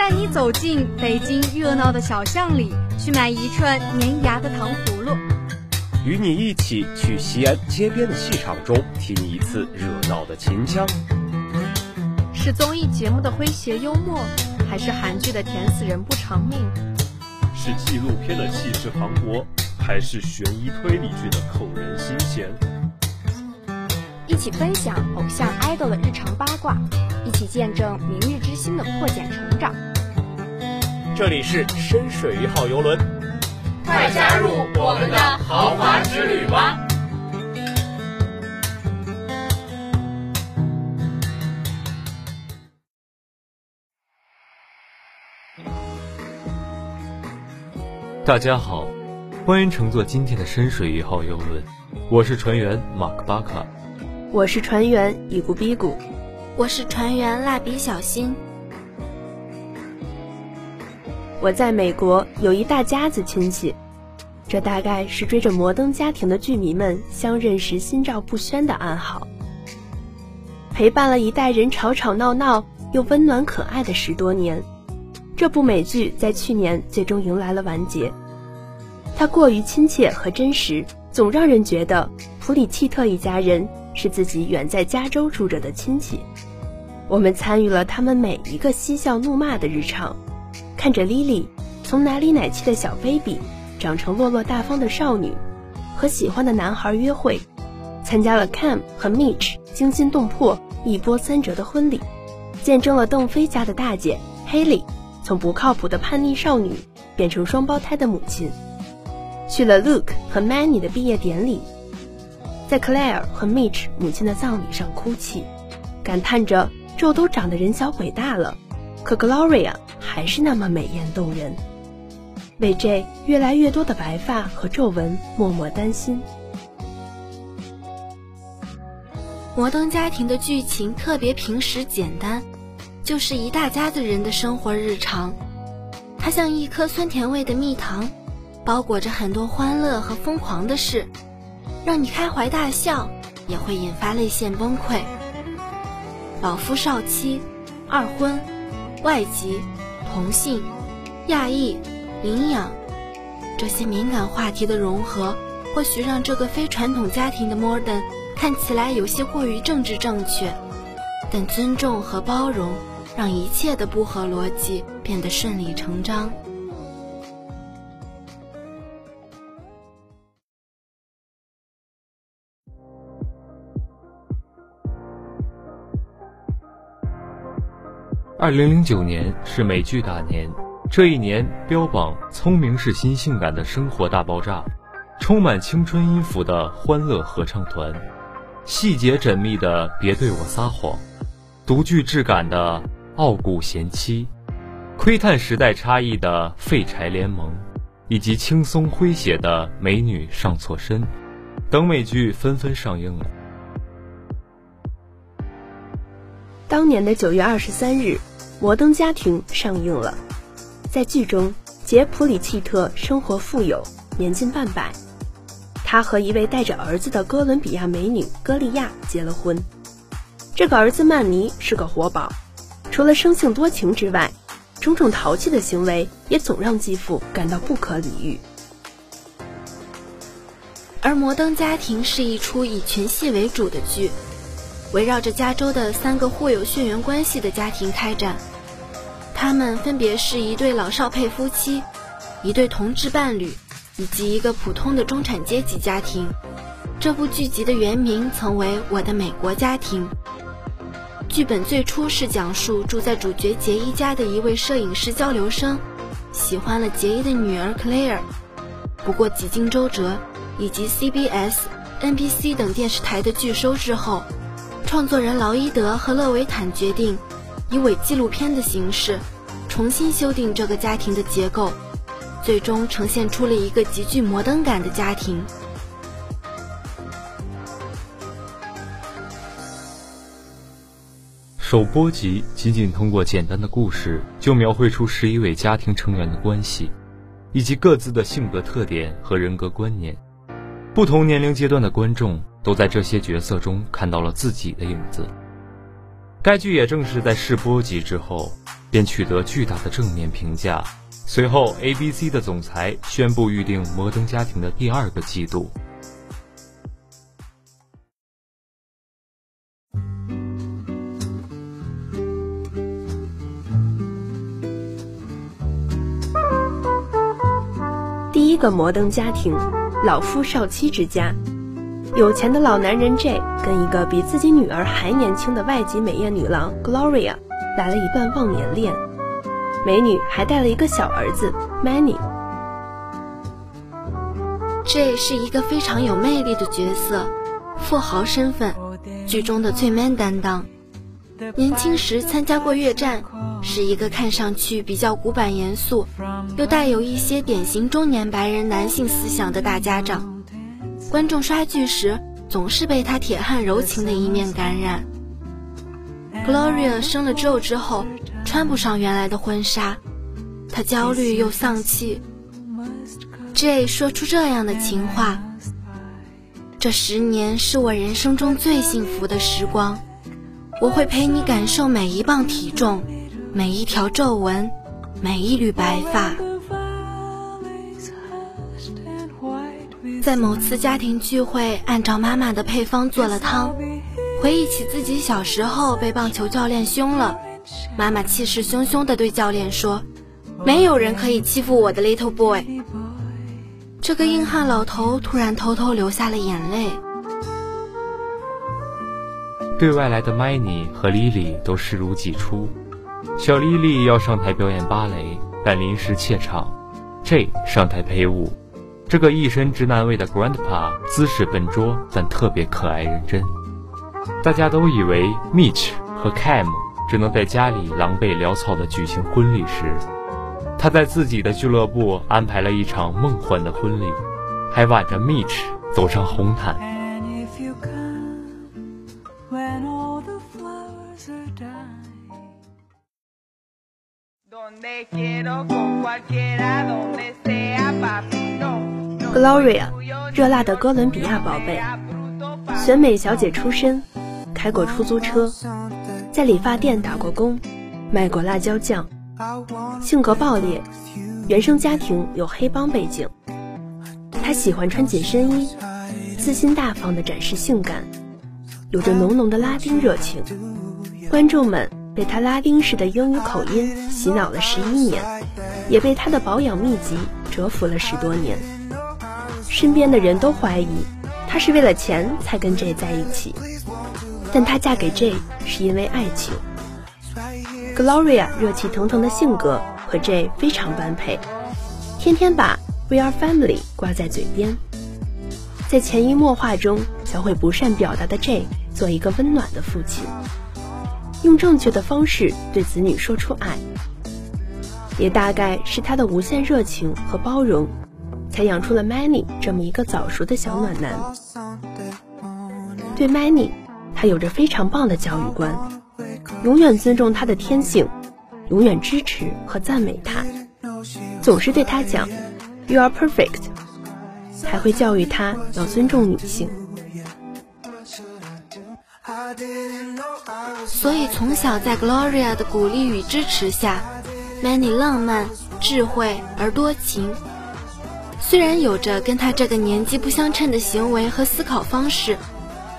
带你走进北京热闹的小巷里，去买一串粘牙的糖葫芦；与你一起去西安街边的戏场中听一次热闹的秦腔。是综艺节目的诙谐幽默，还是韩剧的甜死人不偿命？是纪录片的气势磅礴，还是悬疑推理剧的扣人心弦？一起分享偶像 idol 的日常八卦，一起见证明日之星的破茧成长。这里是深水一号游轮，快加入我们的豪华之旅吧！大家好，欢迎乘坐今天的深水一号游轮，我是船员马克巴卡。我是船员伊古比古，我是船员蜡笔小新。我在美国有一大家子亲戚，这大概是追着摩登家庭的剧迷们相认时心照不宣的暗号。陪伴了一代人吵吵闹闹又温暖可爱的十多年，这部美剧在去年最终迎来了完结。它过于亲切和真实，总让人觉得普里契特一家人。是自己远在加州住着的亲戚，我们参与了他们每一个嬉笑怒骂的日常，看着 Lily 从奶里奶气的小 baby 长成落落大方的少女，和喜欢的男孩约会，参加了 Cam 和 Mitch 惊心动魄一波三折的婚礼，见证了邓飞家的大姐 Haley 从不靠谱的叛逆少女变成双胞胎的母亲，去了 Luke 和 Manny 的毕业典礼。在 Claire 和 Mitch 母亲的葬礼上哭泣，感叹着这都长得人小鬼大了，可 Gloria 还是那么美艳动人，为这越来越多的白发和皱纹默默担心。摩登家庭的剧情特别平实简单，就是一大家子人的生活日常，它像一颗酸甜味的蜜糖，包裹着很多欢乐和疯狂的事。让你开怀大笑，也会引发泪腺崩溃。老夫少妻、二婚、外籍、同性、亚裔、领养，这些敏感话题的融合，或许让这个非传统家庭的 Modern 看起来有些过于政治正确，但尊重和包容，让一切的不合逻辑变得顺理成章。二零零九年是美剧大年，这一年标榜聪明是新性感的生活大爆炸，充满青春音符的欢乐合唱团，细节缜密的别对我撒谎，独具质感的傲骨贤妻，窥探时代差异的废柴联盟，以及轻松诙谐的美女上错身，等美剧纷纷上映了。当年的九月二十三日。《摩登家庭》上映了，在剧中，杰普里契特生活富有，年近半百。他和一位带着儿子的哥伦比亚美女歌利亚结了婚。这个儿子曼尼是个活宝，除了生性多情之外，种种淘气的行为也总让继父感到不可理喻。而《摩登家庭》是一出以群戏为主的剧，围绕着加州的三个互有血缘关系的家庭开展。他们分别是一对老少配夫妻，一对同志伴侣，以及一个普通的中产阶级家庭。这部剧集的原名曾为《我的美国家庭》。剧本最初是讲述住在主角杰伊家的一位摄影师交流生，喜欢了杰伊的女儿 Claire。不过几经周折，以及 CBS、NBC 等电视台的拒收之后，创作人劳伊德和勒维坦决定。以伪纪录片的形式重新修订这个家庭的结构，最终呈现出了一个极具摩登感的家庭。首播集仅仅通过简单的故事就描绘出十一位家庭成员的关系，以及各自的性格特点和人格观念。不同年龄阶段的观众都在这些角色中看到了自己的影子。该剧也正是在试播集之后，便取得巨大的正面评价。随后，ABC 的总裁宣布预定《摩登家庭》的第二个季度。第一个摩登家庭，老夫少妻之家。有钱的老男人 J 跟一个比自己女儿还年轻的外籍美艳女郎 Gloria 来了一段忘年恋，美女还带了一个小儿子 Manny。J 是一个非常有魅力的角色，富豪身份，剧中的最 man 担当。年轻时参加过越战，是一个看上去比较古板严肃，又带有一些典型中年白人男性思想的大家长。观众刷剧时总是被他铁汉柔情的一面感染。Gloria 生了 Joe 之后，穿不上原来的婚纱，她焦虑又丧气。J 说出这样的情话：“这十年是我人生中最幸福的时光，我会陪你感受每一磅体重，每一条皱纹，每一缕白发。”在某次家庭聚会，按照妈妈的配方做了汤。回忆起自己小时候被棒球教练凶了，妈妈气势汹汹地对教练说：“没有人可以欺负我的 little boy。”这个硬汉老头突然偷偷流下了眼泪。对外来的 Minnie 和 Lily 都视如己出。小 Lily 要上台表演芭蕾，但临时怯场。J 上台陪舞。这个一身直男味的 Grandpa 姿势笨拙，但特别可爱认真。大家都以为 Mitch 和 Cam 只能在家里狼狈潦草地举行婚礼时，他在自己的俱乐部安排了一场梦幻的婚礼，还挽着 Mitch 走上红毯。Gloria，热辣的哥伦比亚宝贝，选美小姐出身，开过出租车，在理发店打过工，卖过辣椒酱，性格暴烈，原生家庭有黑帮背景。她喜欢穿紧身衣，自信大方地展示性感，有着浓浓的拉丁热情。观众们被她拉丁式的英语口音洗脑了十一年，也被她的保养秘籍折服了十多年。身边的人都怀疑她是为了钱才跟 J 在一起，但她嫁给 J 是因为爱情。Gloria 热气腾腾的性格和 J 非常般配，天天把 We are family 挂在嘴边，在潜移默化中教会不善表达的 J 做一个温暖的父亲，用正确的方式对子女说出爱。也大概是他的无限热情和包容。才养出了 Manny 这么一个早熟的小暖男。对 Manny，他有着非常棒的教育观，永远尊重他的天性，永远支持和赞美他，总是对他讲 “You are perfect”，还会教育他要尊重女性。所以从小在 Gloria 的鼓励与支持下，Manny 浪漫、智慧而多情。虽然有着跟他这个年纪不相称的行为和思考方式，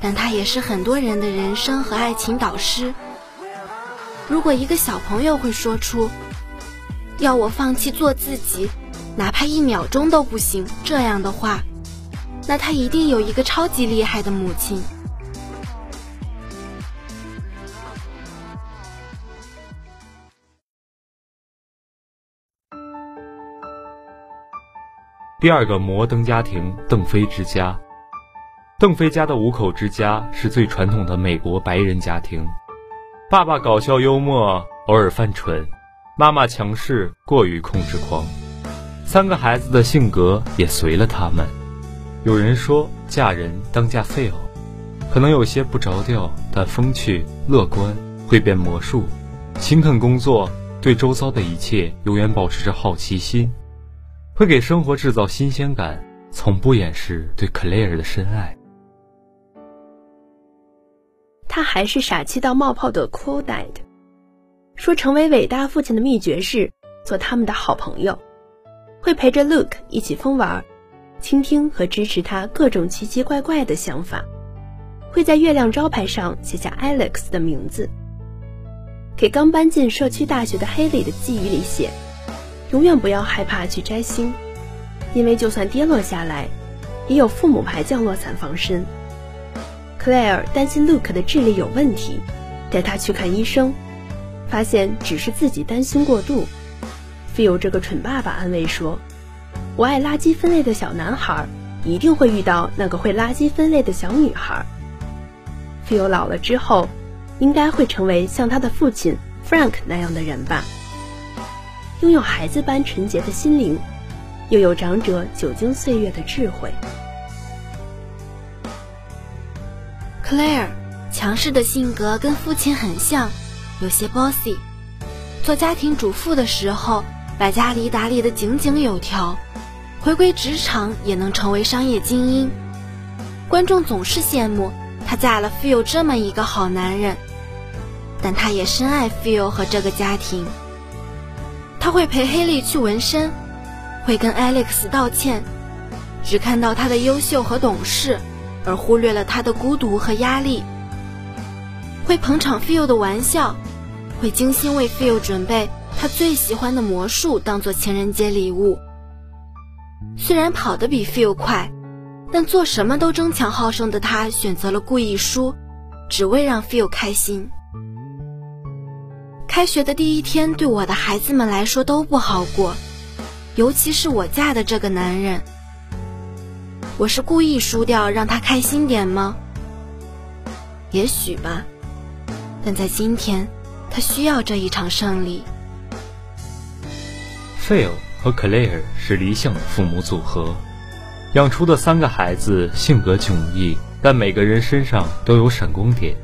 但他也是很多人的人生和爱情导师。如果一个小朋友会说出“要我放弃做自己，哪怕一秒钟都不行”这样的话，那他一定有一个超级厉害的母亲。第二个摩登家庭，邓飞之家。邓飞家的五口之家是最传统的美国白人家庭，爸爸搞笑幽默，偶尔犯蠢；妈妈强势，过于控制狂。三个孩子的性格也随了他们。有人说，嫁人当嫁废偶，可能有些不着调，但风趣乐观，会变魔术，勤恳工作，对周遭的一切永远保持着好奇心。会给生活制造新鲜感，从不掩饰对 Claire 的深爱。他还是傻气到冒泡的 Cool Dad，说成为伟大父亲的秘诀是做他们的好朋友，会陪着 Luke 一起疯玩，倾听和支持他各种奇奇怪怪的想法，会在月亮招牌上写下 Alex 的名字，给刚搬进社区大学的 Haley 的寄语里写：永远不要害怕去摘星，因为就算跌落下来，也有父母牌降落伞防身。Claire 担心 Luke 的智力有问题，带他去看医生。发现只是自己担心过度，Phil 这个蠢爸爸安慰说：“我爱垃圾分类的小男孩，一定会遇到那个会垃圾分类的小女孩。”Phil 老了之后，应该会成为像他的父亲 Frank 那样的人吧，拥有孩子般纯洁的心灵，又有长者久经岁月的智慧。Claire 强势的性格跟父亲很像。有些 bossy，做家庭主妇的时候，把家里打理得井井有条；回归职场也能成为商业精英。观众总是羡慕她嫁了 Phil 这么一个好男人，但她也深爱 Phil 和这个家庭。他会陪黑莉去纹身，会跟 Alex 道歉，只看到他的优秀和懂事，而忽略了他的孤独和压力。会捧场 Phil 的玩笑。会精心为 Phil 准备他最喜欢的魔术，当做情人节礼物。虽然跑得比 Phil 快，但做什么都争强好胜的他选择了故意输，只为让 Phil 开心。开学的第一天，对我的孩子们来说都不好过，尤其是我嫁的这个男人。我是故意输掉，让他开心点吗？也许吧，但在今天。他需要这一场胜利。Phil 和 Claire 是理想的父母组合，养出的三个孩子性格迥异，但每个人身上都有闪光点。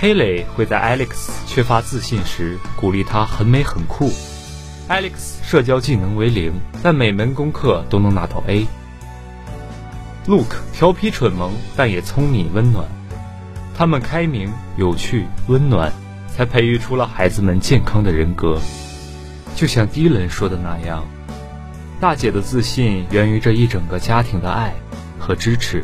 Haley 会在 Alex 缺乏自信时鼓励他很美很酷。Alex 社交技能为零，但每门功课都能拿到 A。Luke 调皮蠢萌，但也聪明温暖。他们开明、有趣、温暖。才培育出了孩子们健康的人格，就像迪伦说的那样，大姐的自信源于这一整个家庭的爱和支持。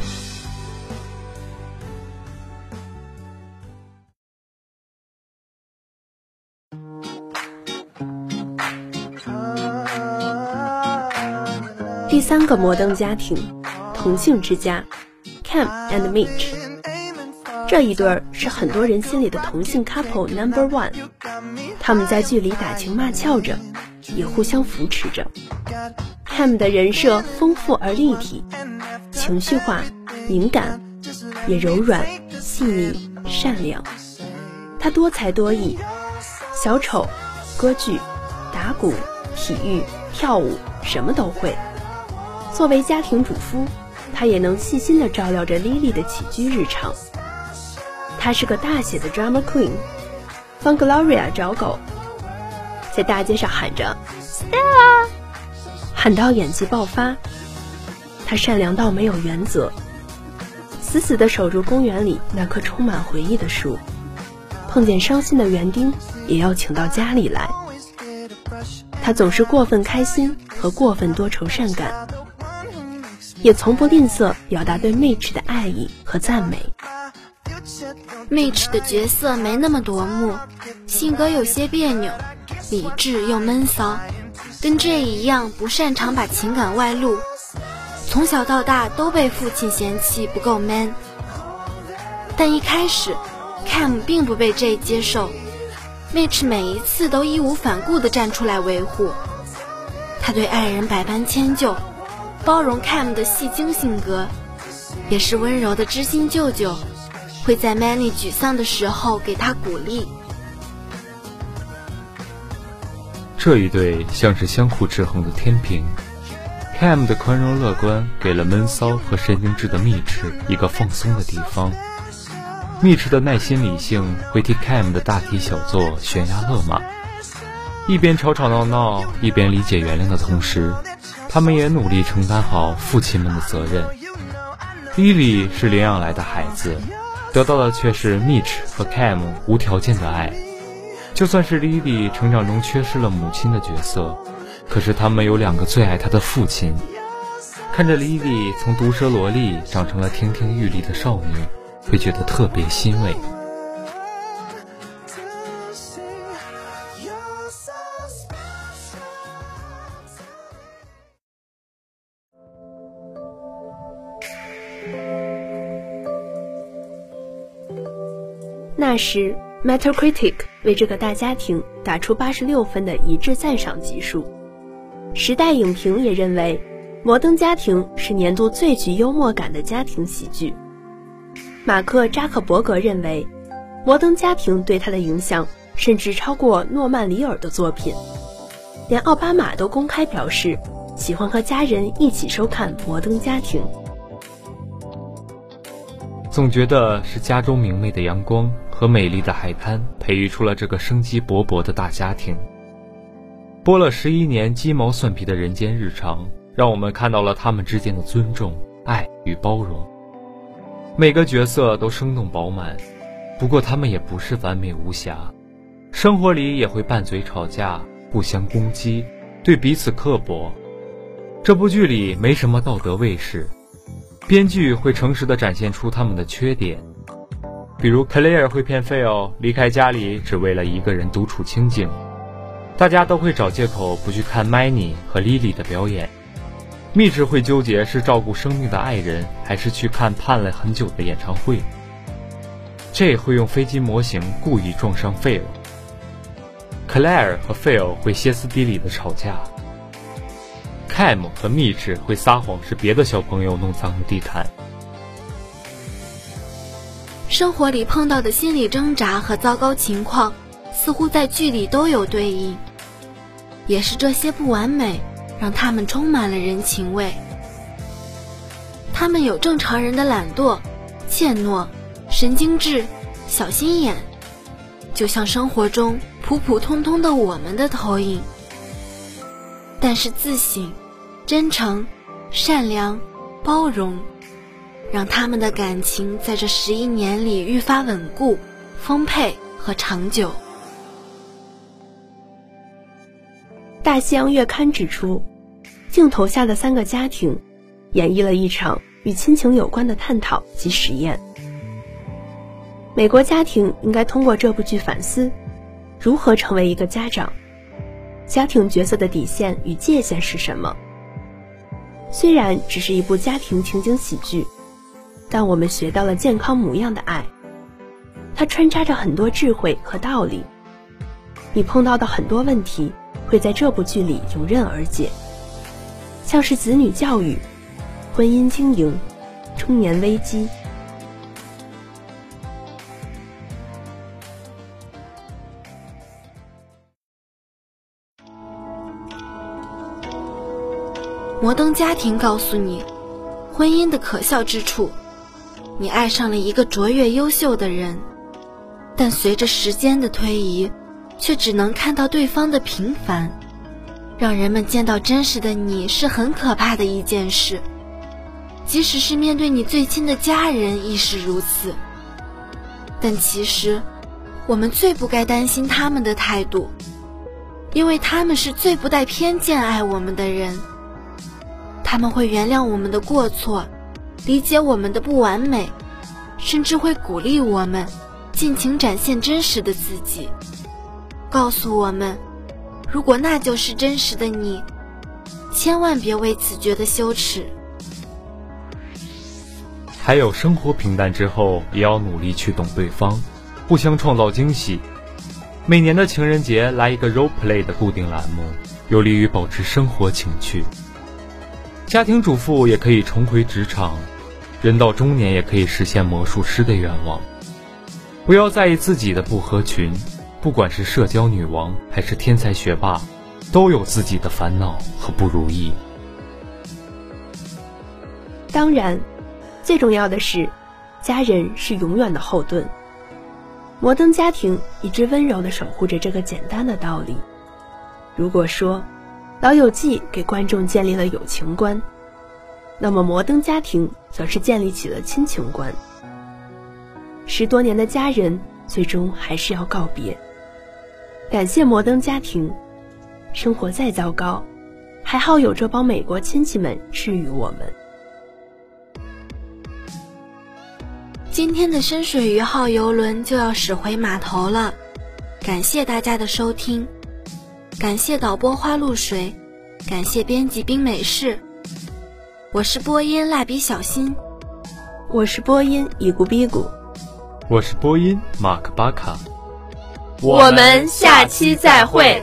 第三个摩登家庭，同性之家，Cam and Mitch。这一对儿是很多人心里的同性 couple number one，他们在剧里打情骂俏着，也互相扶持着。Cam 的人设丰富而立体，情绪化、敏感，也柔软、细腻、善良。他多才多艺，小丑、歌剧、打鼓、体育、跳舞，什么都会。作为家庭主夫，他也能细心地照料着 Lily 的起居日常。她是个大写的 drama queen，帮 Gloria 找狗，在大街上喊着 Stella，喊到演技爆发。她善良到没有原则，死死地守住公园里那棵充满回忆的树，碰见伤心的园丁也要请到家里来。她总是过分开心和过分多愁善感，也从不吝啬表达对 Mitch 的爱意和赞美。Mitch 的角色没那么夺目，性格有些别扭，理智又闷骚，跟 J 一样不擅长把情感外露。从小到大都被父亲嫌弃不够 man。但一开始，Cam 并不被 J 接受，Mitch 每一次都义无反顾地站出来维护。他对爱人百般迁就，包容 Cam 的戏精性格，也是温柔的知心舅舅。会在 Many 沮丧的时候给他鼓励。这一对像是相互制衡的天平。Cam 的宽容乐观给了闷骚和神经质的蜜翅一个放松的地方。Mitch 的耐心理性会替 Cam 的大题小做悬崖勒马。一边吵吵闹闹，一边理解原谅的同时，他们也努力承担好父亲们的责任。Lily 是领养来的孩子。得到的却是 Mitch 和 Cam 无条件的爱，就算是莉莉成长中缺失了母亲的角色，可是他们有两个最爱她的父亲。看着莉莉从毒舌萝莉长成了亭亭玉立的少女，会觉得特别欣慰。那时，Metacritic 为这个大家庭打出八十六分的一致赞赏级数。时代影评也认为，《摩登家庭》是年度最具幽默感的家庭喜剧。马克·扎克伯格认为，《摩登家庭》对他的影响甚至超过诺曼·里尔的作品。连奥巴马都公开表示，喜欢和家人一起收看《摩登家庭》。总觉得是家中明媚的阳光和美丽的海滩培育出了这个生机勃勃的大家庭。播了十一年鸡毛蒜皮的人间日常，让我们看到了他们之间的尊重、爱与包容。每个角色都生动饱满，不过他们也不是完美无瑕，生活里也会拌嘴吵架、互相攻击、对彼此刻薄。这部剧里没什么道德卫士。编剧会诚实地展现出他们的缺点，比如克莱尔会骗费奥离开家里只为了一个人独处清静，大家都会找借口不去看麦尼和莉莉的表演，密直会纠结是照顾生命的爱人还是去看盼了很久的演唱会，J 会用飞机模型故意撞伤费尔，克莱尔和费奥会歇斯底里的吵架。Cam 和 Mitch 会撒谎，是别的小朋友弄脏了地毯。生活里碰到的心理挣扎和糟糕情况，似乎在剧里都有对应。也是这些不完美，让他们充满了人情味。他们有正常人的懒惰、怯懦、神经质、小心眼，就像生活中普普通通的我们的投影。但是自省。真诚、善良、包容，让他们的感情在这十一年里愈发稳固、丰沛和长久。《大西洋月刊》指出，镜头下的三个家庭，演绎了一场与亲情有关的探讨及实验。美国家庭应该通过这部剧反思，如何成为一个家长，家庭角色的底线与界限是什么。虽然只是一部家庭情景喜剧，但我们学到了健康模样的爱。它穿插着很多智慧和道理。你碰到的很多问题，会在这部剧里迎刃而解，像是子女教育、婚姻经营、中年危机。摩登家庭告诉你，婚姻的可笑之处。你爱上了一个卓越优秀的人，但随着时间的推移，却只能看到对方的平凡，让人们见到真实的你是很可怕的一件事。即使是面对你最亲的家人亦是如此。但其实，我们最不该担心他们的态度，因为他们是最不带偏见爱我们的人。他们会原谅我们的过错，理解我们的不完美，甚至会鼓励我们尽情展现真实的自己，告诉我们，如果那就是真实的你，千万别为此觉得羞耻。还有生活平淡之后，也要努力去懂对方，互相创造惊喜。每年的情人节来一个 role play 的固定栏目，有利于保持生活情趣。家庭主妇也可以重回职场，人到中年也可以实现魔术师的愿望。不要在意自己的不合群，不管是社交女王还是天才学霸，都有自己的烦恼和不如意。当然，最重要的是，家人是永远的后盾。摩登家庭一直温柔地守护着这个简单的道理。如果说，《老友记》给观众建立了友情观，那么《摩登家庭》则是建立起了亲情观。十多年的家人，最终还是要告别。感谢摩登家庭，生活再糟糕，还好有这帮美国亲戚们治愈我们。今天的深水鱼号游轮就要驶回码头了，感谢大家的收听，感谢导播花露水，感谢编辑冰美式，我是播音蜡笔小新，我是播音已咕逼咕，我是播音马克巴卡，我们下期再会。